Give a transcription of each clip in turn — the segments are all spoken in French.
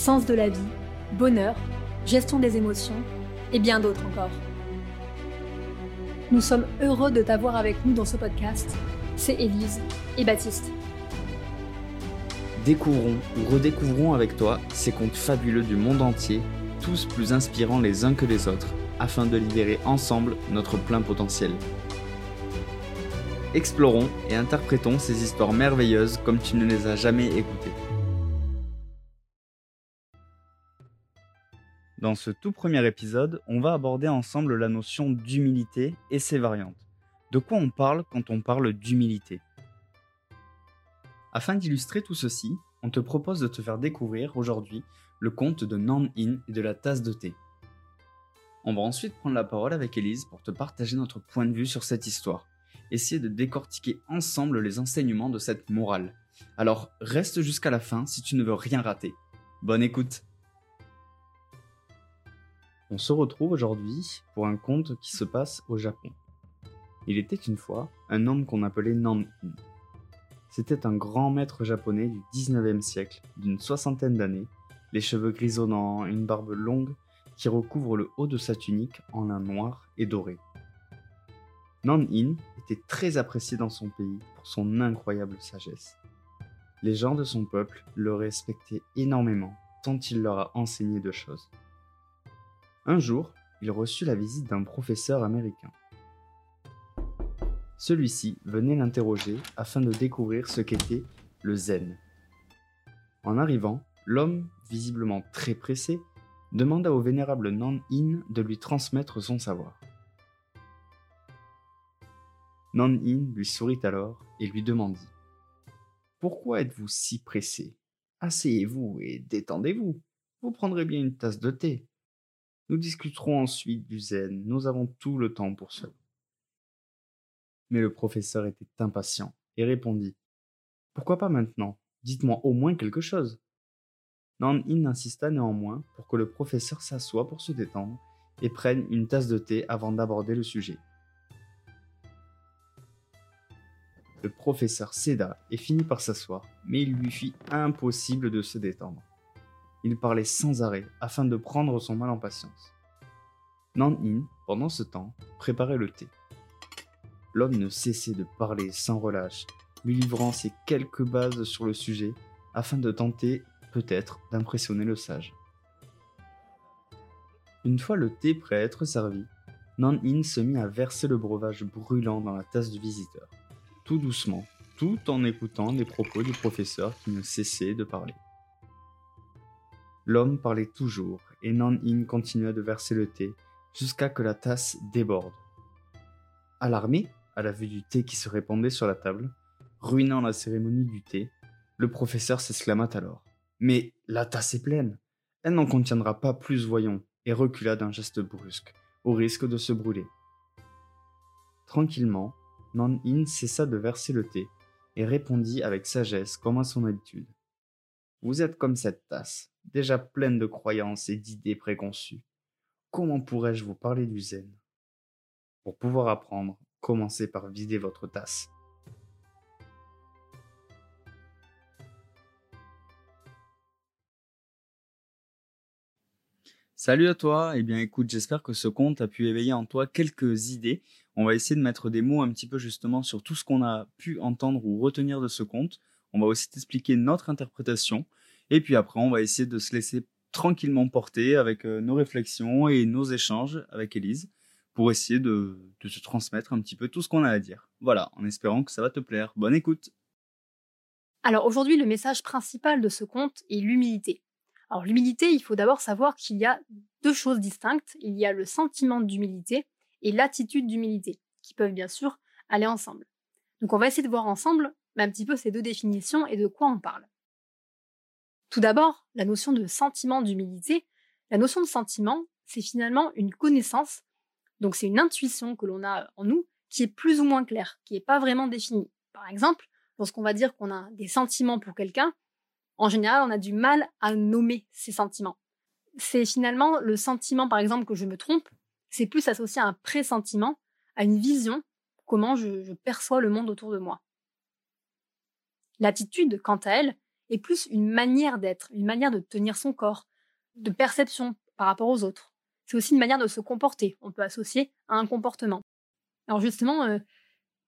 sens de la vie, bonheur, gestion des émotions et bien d'autres encore. Nous sommes heureux de t'avoir avec nous dans ce podcast. C'est Élise et Baptiste. Découvrons ou redécouvrons avec toi ces contes fabuleux du monde entier, tous plus inspirants les uns que les autres, afin de libérer ensemble notre plein potentiel. Explorons et interprétons ces histoires merveilleuses comme tu ne les as jamais écoutées. Dans ce tout premier épisode, on va aborder ensemble la notion d'humilité et ses variantes. De quoi on parle quand on parle d'humilité? Afin d'illustrer tout ceci, on te propose de te faire découvrir aujourd'hui le conte de Nan In et de la tasse de thé. On va ensuite prendre la parole avec Elise pour te partager notre point de vue sur cette histoire, essayer de décortiquer ensemble les enseignements de cette morale. Alors reste jusqu'à la fin si tu ne veux rien rater. Bonne écoute on se retrouve aujourd'hui pour un conte qui se passe au Japon. Il était une fois un homme qu'on appelait Nan-in. C'était un grand maître japonais du 19e siècle, d'une soixantaine d'années, les cheveux grisonnants, une barbe longue qui recouvre le haut de sa tunique en lin noir et doré. Nan-in était très apprécié dans son pays pour son incroyable sagesse. Les gens de son peuple le respectaient énormément tant il leur a enseigné de choses. Un jour, il reçut la visite d'un professeur américain. Celui-ci venait l'interroger afin de découvrir ce qu'était le zen. En arrivant, l'homme, visiblement très pressé, demanda au vénérable Nan-in de lui transmettre son savoir. Nan-in lui sourit alors et lui demandit Pourquoi êtes-vous si pressé? Asseyez-vous et détendez-vous. Vous prendrez bien une tasse de thé. Nous discuterons ensuite du zen, nous avons tout le temps pour cela. Mais le professeur était impatient et répondit Pourquoi pas maintenant? Dites-moi au moins quelque chose. Nan-in insista néanmoins pour que le professeur s'assoie pour se détendre et prenne une tasse de thé avant d'aborder le sujet. Le professeur céda et finit par s'asseoir, mais il lui fit impossible de se détendre. Il parlait sans arrêt afin de prendre son mal en patience. Nan-in, pendant ce temps, préparait le thé. L'homme ne cessait de parler sans relâche, lui livrant ses quelques bases sur le sujet afin de tenter, peut-être, d'impressionner le sage. Une fois le thé prêt à être servi, Nan-in se mit à verser le breuvage brûlant dans la tasse du visiteur, tout doucement, tout en écoutant les propos du professeur qui ne cessait de parler. L'homme parlait toujours, et Nan-in continua de verser le thé jusqu'à que la tasse déborde. Alarmé à la vue du thé qui se répandait sur la table, ruinant la cérémonie du thé, le professeur s'exclama alors. Mais la tasse est pleine. Elle n'en contiendra pas plus, voyons, et recula d'un geste brusque, au risque de se brûler. Tranquillement, Nan-in cessa de verser le thé et répondit avec sagesse comme à son habitude. Vous êtes comme cette tasse, déjà pleine de croyances et d'idées préconçues. Comment pourrais-je vous parler du zen? Pour pouvoir apprendre, commencez par vider votre tasse. Salut à toi, eh bien écoute, j'espère que ce conte a pu éveiller en toi quelques idées. On va essayer de mettre des mots un petit peu justement sur tout ce qu'on a pu entendre ou retenir de ce conte. On va aussi t'expliquer notre interprétation. Et puis après, on va essayer de se laisser tranquillement porter avec euh, nos réflexions et nos échanges avec Elise pour essayer de, te transmettre un petit peu tout ce qu'on a à dire. Voilà, en espérant que ça va te plaire. Bonne écoute Alors aujourd'hui, le message principal de ce conte est l'humilité. Alors l'humilité, il faut d'abord savoir qu'il y a deux choses distinctes. Il y a le sentiment d'humilité et l'attitude d'humilité, qui peuvent bien sûr aller ensemble. Donc on va essayer de voir ensemble un petit peu ces deux définitions et de quoi on parle. Tout d'abord, la notion de sentiment d'humilité. La notion de sentiment, c'est finalement une connaissance, donc c'est une intuition que l'on a en nous qui est plus ou moins claire, qui n'est pas vraiment définie. Par exemple, lorsqu'on va dire qu'on a des sentiments pour quelqu'un, en général, on a du mal à nommer ces sentiments. C'est finalement le sentiment, par exemple, que je me trompe, c'est plus associé à un pressentiment, à une vision, comment je, je perçois le monde autour de moi. L'attitude, quant à elle, est plus une manière d'être, une manière de tenir son corps, de perception par rapport aux autres. C'est aussi une manière de se comporter. On peut associer à un comportement. Alors justement, euh,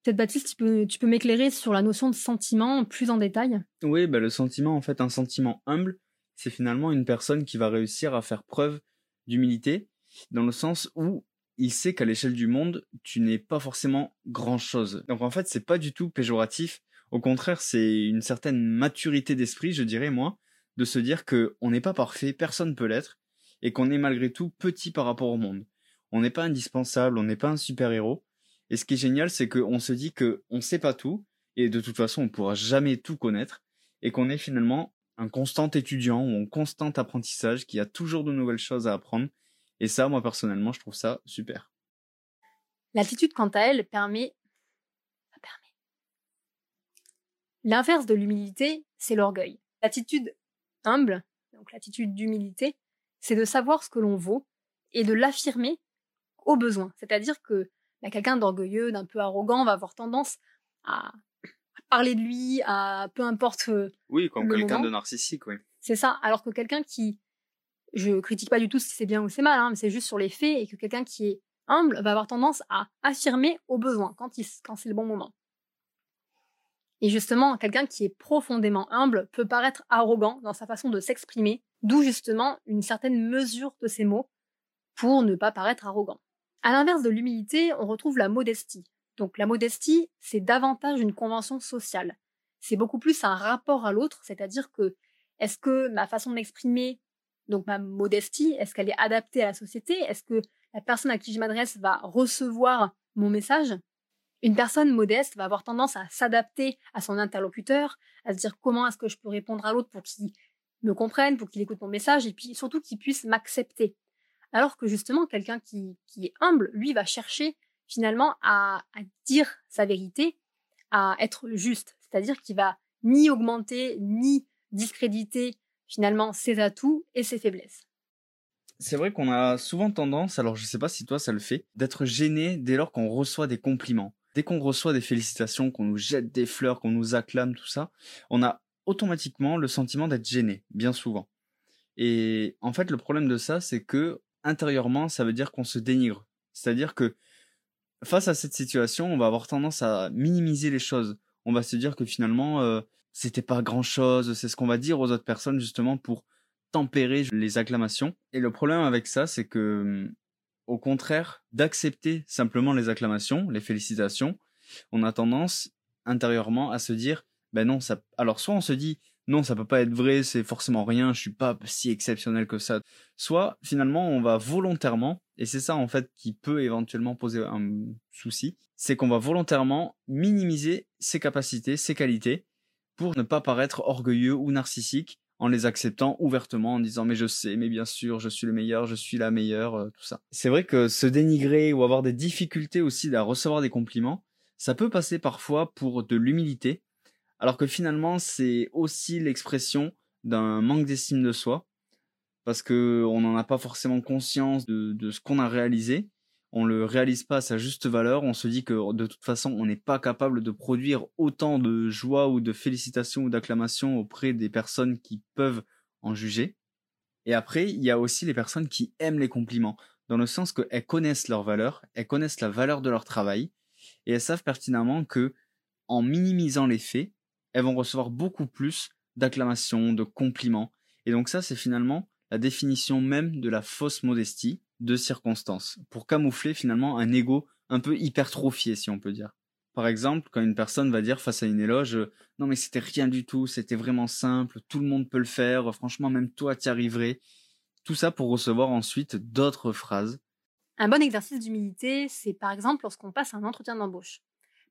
peut-être Baptiste, tu peux, tu peux m'éclairer sur la notion de sentiment plus en détail? Oui, bah, le sentiment, en fait, un sentiment humble, c'est finalement une personne qui va réussir à faire preuve d'humilité, dans le sens où il sait qu'à l'échelle du monde, tu n'es pas forcément grand-chose. Donc en fait, c'est pas du tout péjoratif. Au contraire, c'est une certaine maturité d'esprit, je dirais moi, de se dire que on n'est pas parfait, personne peut l'être, et qu'on est malgré tout petit par rapport au monde. On n'est pas indispensable, on n'est pas un super-héros. Et ce qui est génial, c'est qu'on se dit que on sait pas tout, et de toute façon, on pourra jamais tout connaître, et qu'on est finalement un constant étudiant ou un constant apprentissage qui a toujours de nouvelles choses à apprendre. Et ça, moi personnellement, je trouve ça super. L'attitude, quant à elle, permet. L'inverse de l'humilité, c'est l'orgueil. L'attitude humble, donc l'attitude d'humilité, c'est de savoir ce que l'on vaut et de l'affirmer au besoin. C'est-à-dire que bah, quelqu'un d'orgueilleux, d'un peu arrogant, va avoir tendance à parler de lui, à peu importe. Euh, oui, comme quelqu'un de narcissique, oui. C'est ça. Alors que quelqu'un qui, je critique pas du tout si c'est bien ou c'est mal, hein, mais c'est juste sur les faits et que quelqu'un qui est humble va avoir tendance à affirmer au besoin quand, quand c'est le bon moment. Et justement, quelqu'un qui est profondément humble peut paraître arrogant dans sa façon de s'exprimer, d'où justement une certaine mesure de ses mots pour ne pas paraître arrogant. À l'inverse de l'humilité, on retrouve la modestie. Donc la modestie, c'est davantage une convention sociale. C'est beaucoup plus un rapport à l'autre, c'est-à-dire que est-ce que ma façon de m'exprimer, donc ma modestie, est-ce qu'elle est adaptée à la société? Est-ce que la personne à qui je m'adresse va recevoir mon message? Une personne modeste va avoir tendance à s'adapter à son interlocuteur, à se dire comment est-ce que je peux répondre à l'autre pour qu'il me comprenne, pour qu'il écoute mon message, et puis surtout qu'il puisse m'accepter. Alors que justement, quelqu'un qui, qui est humble, lui, va chercher finalement à, dire sa vérité, à être juste. C'est-à-dire qu'il va ni augmenter, ni discréditer finalement ses atouts et ses faiblesses. C'est vrai qu'on a souvent tendance, alors je sais pas si toi ça le fait, d'être gêné dès lors qu'on reçoit des compliments. Dès qu'on reçoit des félicitations, qu'on nous jette des fleurs, qu'on nous acclame, tout ça, on a automatiquement le sentiment d'être gêné, bien souvent. Et en fait, le problème de ça, c'est que intérieurement, ça veut dire qu'on se dénigre. C'est-à-dire que face à cette situation, on va avoir tendance à minimiser les choses. On va se dire que finalement, euh, c'était pas grand chose. C'est ce qu'on va dire aux autres personnes justement pour tempérer les acclamations. Et le problème avec ça, c'est que, au contraire, d'accepter simplement les acclamations, les félicitations, on a tendance intérieurement à se dire, ben non, ça. Alors soit on se dit, non, ça peut pas être vrai, c'est forcément rien, je suis pas si exceptionnel que ça. Soit finalement on va volontairement, et c'est ça en fait qui peut éventuellement poser un souci, c'est qu'on va volontairement minimiser ses capacités, ses qualités, pour ne pas paraître orgueilleux ou narcissique en les acceptant ouvertement en disant mais je sais, mais bien sûr, je suis le meilleur, je suis la meilleure, euh, tout ça. C'est vrai que se dénigrer ou avoir des difficultés aussi à recevoir des compliments, ça peut passer parfois pour de l'humilité, alors que finalement c'est aussi l'expression d'un manque d'estime de soi, parce que on n'en a pas forcément conscience de, ce qu'on a réalisé, on le réalise pas à sa juste valeur, on se dit que de toute façon on n'est pas capable de produire autant de joie ou de félicitations ou d'acclamations auprès des personnes qui peuvent en juger. Et après, il y a aussi les personnes qui aiment les compliments, dans le sens qu'elles connaissent leur valeur, elles connaissent la valeur de leur travail, et elles savent pertinemment que, en minimisant les faits, elles vont recevoir beaucoup plus d'acclamations, de compliments. Et donc ça, c'est finalement la définition même de la fausse modestie de circonstance, pour camoufler finalement un ego un peu hypertrophié, si on peut dire. Par exemple, quand une personne va dire face à une éloge, non mais c'était rien du tout, c'était vraiment simple, tout le monde peut le faire, franchement même toi t'y arriverais. Tout ça pour recevoir ensuite d'autres phrases. Un bon exercice d'humilité, c'est par exemple lorsqu'on passe un entretien d'embauche.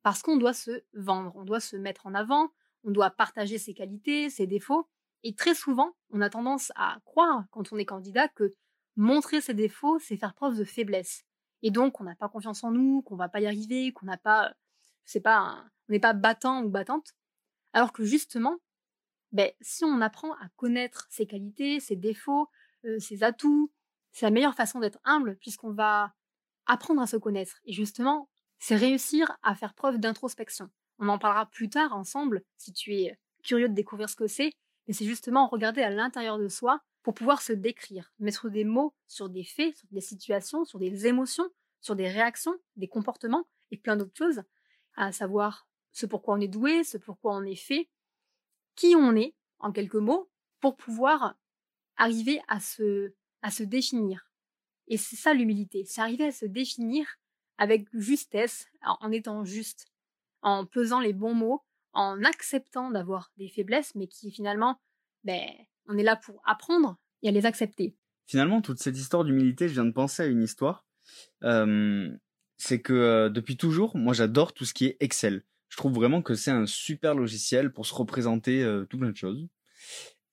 Parce qu'on doit se vendre, on doit se mettre en avant, on doit partager ses qualités, ses défauts. Et très souvent, on a tendance à croire, quand on est candidat, que montrer ses défauts, c'est faire preuve de faiblesse. Et donc, on n'a pas confiance en nous, qu'on va pas y arriver, qu'on n'a pas, c'est pas, on n'est pas battant ou battante. Alors que justement, ben, si on apprend à connaître ses qualités, ses défauts, euh, ses atouts, c'est la meilleure façon d'être humble puisqu'on va apprendre à se connaître. Et justement, c'est réussir à faire preuve d'introspection. On en parlera plus tard ensemble, si tu es curieux de découvrir ce que c'est. Mais c'est justement regarder à l'intérieur de soi pour pouvoir se décrire, mettre des mots sur des faits, sur des situations, sur des émotions, sur des réactions, des comportements et plein d'autres choses, à savoir ce pourquoi on est doué, ce pourquoi on est fait, qui on est, en quelques mots, pour pouvoir arriver à se, à se définir. Et c'est ça l'humilité, c'est arriver à se définir avec justesse, en étant juste, en pesant les bons mots, en acceptant d'avoir des faiblesses, mais qui finalement, ben, on est là pour apprendre et à les accepter. Finalement, toute cette histoire d'humilité, je viens de penser à une histoire. c'est que depuis toujours, moi j'adore tout ce qui est Excel. Je trouve vraiment que c'est un super logiciel pour se représenter tout plein de choses.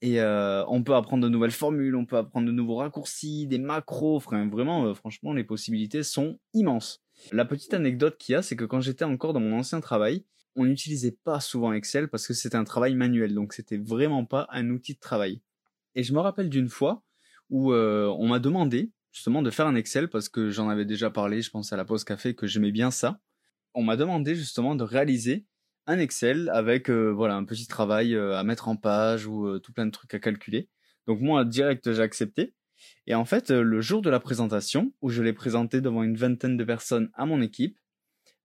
Et on peut apprendre de nouvelles formules, on peut apprendre de nouveaux raccourcis, des macros. Vraiment, franchement, les possibilités sont immenses. La petite anecdote qu'il y a, c'est que quand j'étais encore dans mon ancien travail, on n'utilisait pas souvent Excel parce que c'était un travail manuel, donc c'était vraiment pas un outil de travail. Et je me rappelle d'une fois où on m'a demandé justement de faire un Excel parce que j'en avais déjà parlé, je pense à la pause café que j'aimais bien ça. On m'a demandé justement de réaliser un Excel avec voilà un petit travail à mettre en page ou tout plein de trucs à calculer. Donc moi direct j'ai accepté. Et en fait le jour de la présentation où je l'ai présenté devant une vingtaine de personnes à mon équipe,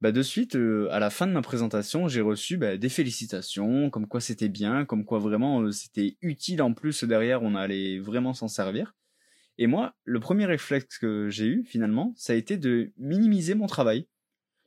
bah de suite à la fin de ma présentation j'ai reçu bah, des félicitations, comme quoi c'était bien, comme quoi vraiment c'était utile en plus derrière on allait vraiment s'en servir. Et moi le premier réflexe que j'ai eu finalement ça a été de minimiser mon travail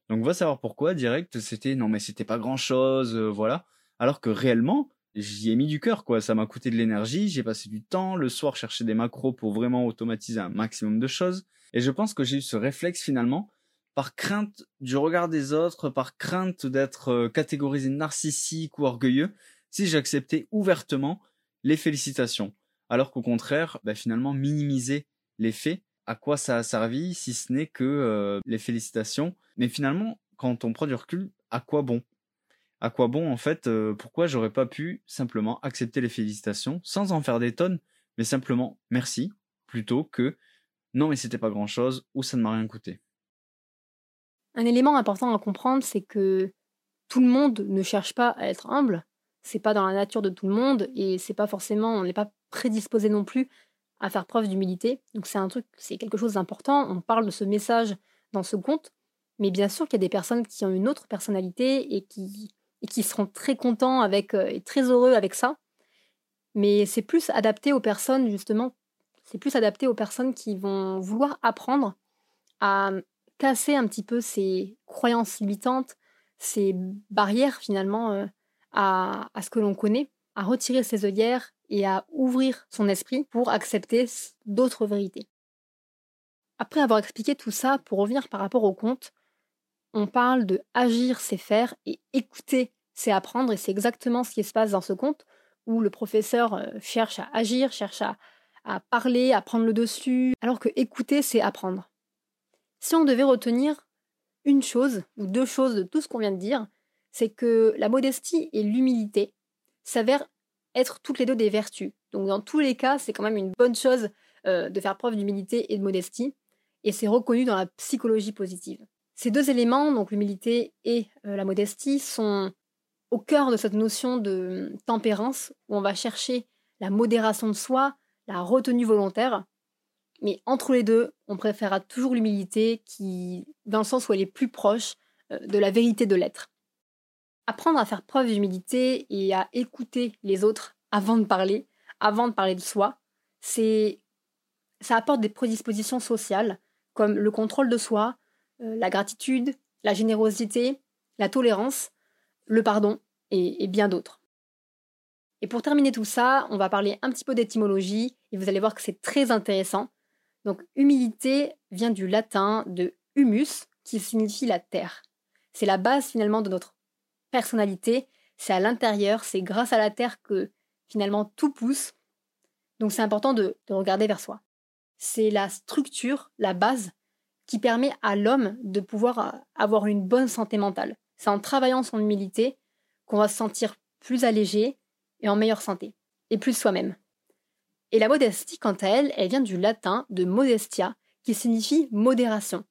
donc va savoir pourquoi direct c'était non mais c'était pas grand chose, euh, voilà. Alors que réellement j'y ai mis du cœur quoi, ça m'a coûté de l'énergie, j'ai passé du temps le soir chercher des macros pour vraiment automatiser un maximum de choses. Et je pense que j'ai eu ce réflexe finalement par crainte du regard des autres, par crainte d'être euh, catégorisé narcissique ou orgueilleux, si j'acceptais ouvertement les félicitations. Alors qu'au contraire, bah, finalement minimiser les faits à quoi ça a servi si ce n'est que euh, les félicitations. Mais finalement, quand on prend du recul, à quoi bon? À quoi bon en fait euh, Pourquoi j'aurais pas pu simplement accepter les félicitations sans en faire des tonnes, mais simplement merci plutôt que non mais c'était pas grand chose ou ça ne m'a rien coûté? Un élément important à comprendre, c'est que tout le monde ne cherche pas à être humble. C'est pas dans la nature de tout le monde et c'est pas forcément, on n'est pas prédisposé non plus à faire preuve d'humilité. Donc c'est un truc, c'est quelque chose d'important. On parle de ce message dans ce conte, mais bien sûr qu'il y a des personnes qui ont une autre personnalité et qui, et qui seront très contents avec euh, et très heureux avec ça. Mais c'est plus adapté aux personnes justement, c'est plus adapté aux personnes qui vont vouloir apprendre à casser un petit peu ces croyances limitantes, ces barrières finalement euh, à, ce que l'on connaît, à retirer ses œillères et à ouvrir son esprit pour accepter d'autres vérités. Après avoir expliqué tout ça, pour revenir par rapport au conte, on parle de agir, c'est faire, et écouter, c'est apprendre, et c'est exactement ce qui se passe dans ce conte, où le professeur euh, cherche à agir, cherche à, à parler, à prendre le dessus, alors que écouter, c'est apprendre. Si on devait retenir une chose, ou deux choses de tout ce qu'on vient de dire, c'est que la modestie et l'humilité s'avèrent être toutes les deux des vertus. Donc dans tous les cas, c'est quand même une bonne chose euh, de faire preuve d'humilité et de modestie, et c'est reconnu dans la psychologie positive. Ces deux éléments, donc l'humilité et euh, la modestie, sont au cœur de cette notion de tempérance, où on va chercher la modération de soi, la retenue volontaire, mais entre les deux, on préférera toujours l'humilité qui, dans le sens où elle est plus proche euh, de la vérité de l'être. Apprendre à faire preuve d'humilité et à écouter les autres avant de parler, avant de parler de soi, c'est ça apporte des prédispositions sociales comme le contrôle de soi, euh, la gratitude, la générosité, la tolérance, le pardon et, et bien d'autres. Et pour terminer tout ça, on va parler un petit peu d'étymologie et vous allez voir que c'est très intéressant. Donc humilité vient du latin de humus qui signifie la terre. C'est la base finalement de notre personnalité, c'est à l'intérieur, c'est grâce à la terre que finalement tout pousse. Donc c'est important de, regarder vers soi. C'est la structure, la base qui permet à l'homme de pouvoir euh, avoir une bonne santé mentale. C'est en travaillant son humilité qu'on va se sentir plus allégé et en meilleure santé, et plus soi-même. Et la modestie, quant à elle, elle vient du latin de modestia, qui signifie modération.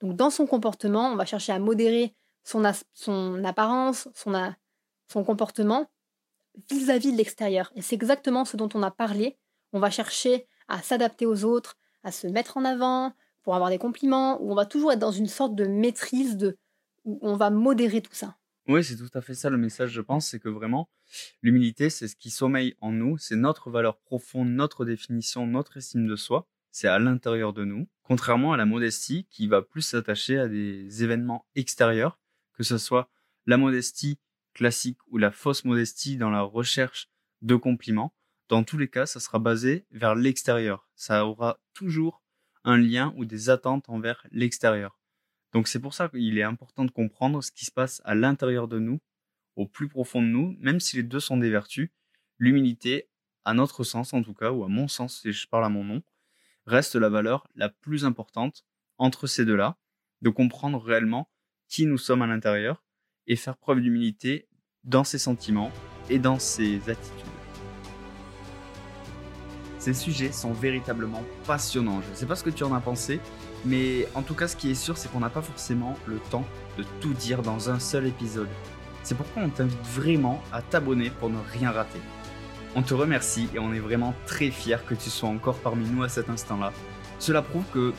Donc dans son comportement, on va chercher à modérer son, apparence, son, son comportement, vis-à-vis de l'extérieur. Et c'est exactement ce dont on a parlé. On va chercher à s'adapter aux autres, à se mettre en avant, pour avoir des compliments, où on va toujours être dans une sorte de maîtrise de où on va modérer tout ça. Oui, c'est tout à fait ça le message, je pense, c'est que vraiment, l'humilité, c'est ce qui sommeille en nous, c'est notre valeur profonde, notre définition, notre estime de soi, c'est à l'intérieur de nous, contrairement à la modestie qui va plus s'attacher à des événements extérieurs, que ce soit la modestie classique ou la fausse modestie dans la recherche de compliments. Dans tous les cas, ça sera basé vers l'extérieur. Ça aura toujours un lien ou des attentes envers l'extérieur. Donc c'est pour ça qu'il est important de comprendre ce qui se passe à l'intérieur de nous, au plus profond de nous, même si les deux sont des vertus. L'humilité, à notre sens en tout cas, ou à mon sens si je parle à mon nom, reste la valeur la plus importante entre ces deux-là, de comprendre réellement qui nous sommes à l'intérieur et faire preuve d'humilité dans ses sentiments et dans ses attitudes. Ces sujets sont véritablement passionnants. Je ne sais pas ce que tu en as pensé, mais en tout cas, ce qui est sûr, c'est qu'on n'a pas forcément le temps de tout dire dans un seul épisode. C'est pourquoi on t'invite vraiment à t'abonner pour ne rien rater. On te remercie et on est vraiment très fiers que tu sois encore parmi nous à cet instant-là. Cela prouve que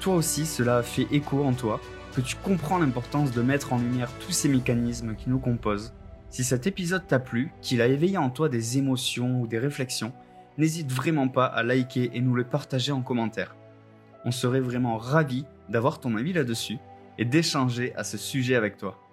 toi aussi, cela fait écho en toi, que tu comprends l'importance de mettre en lumière tous ces mécanismes qui nous composent. Si cet épisode t'a plu, qu'il a éveillé en toi des émotions ou des réflexions, n'hésite vraiment pas à liker et nous le partager en commentaire. On serait vraiment ravis d'avoir ton avis là-dessus et d'échanger à ce sujet avec toi.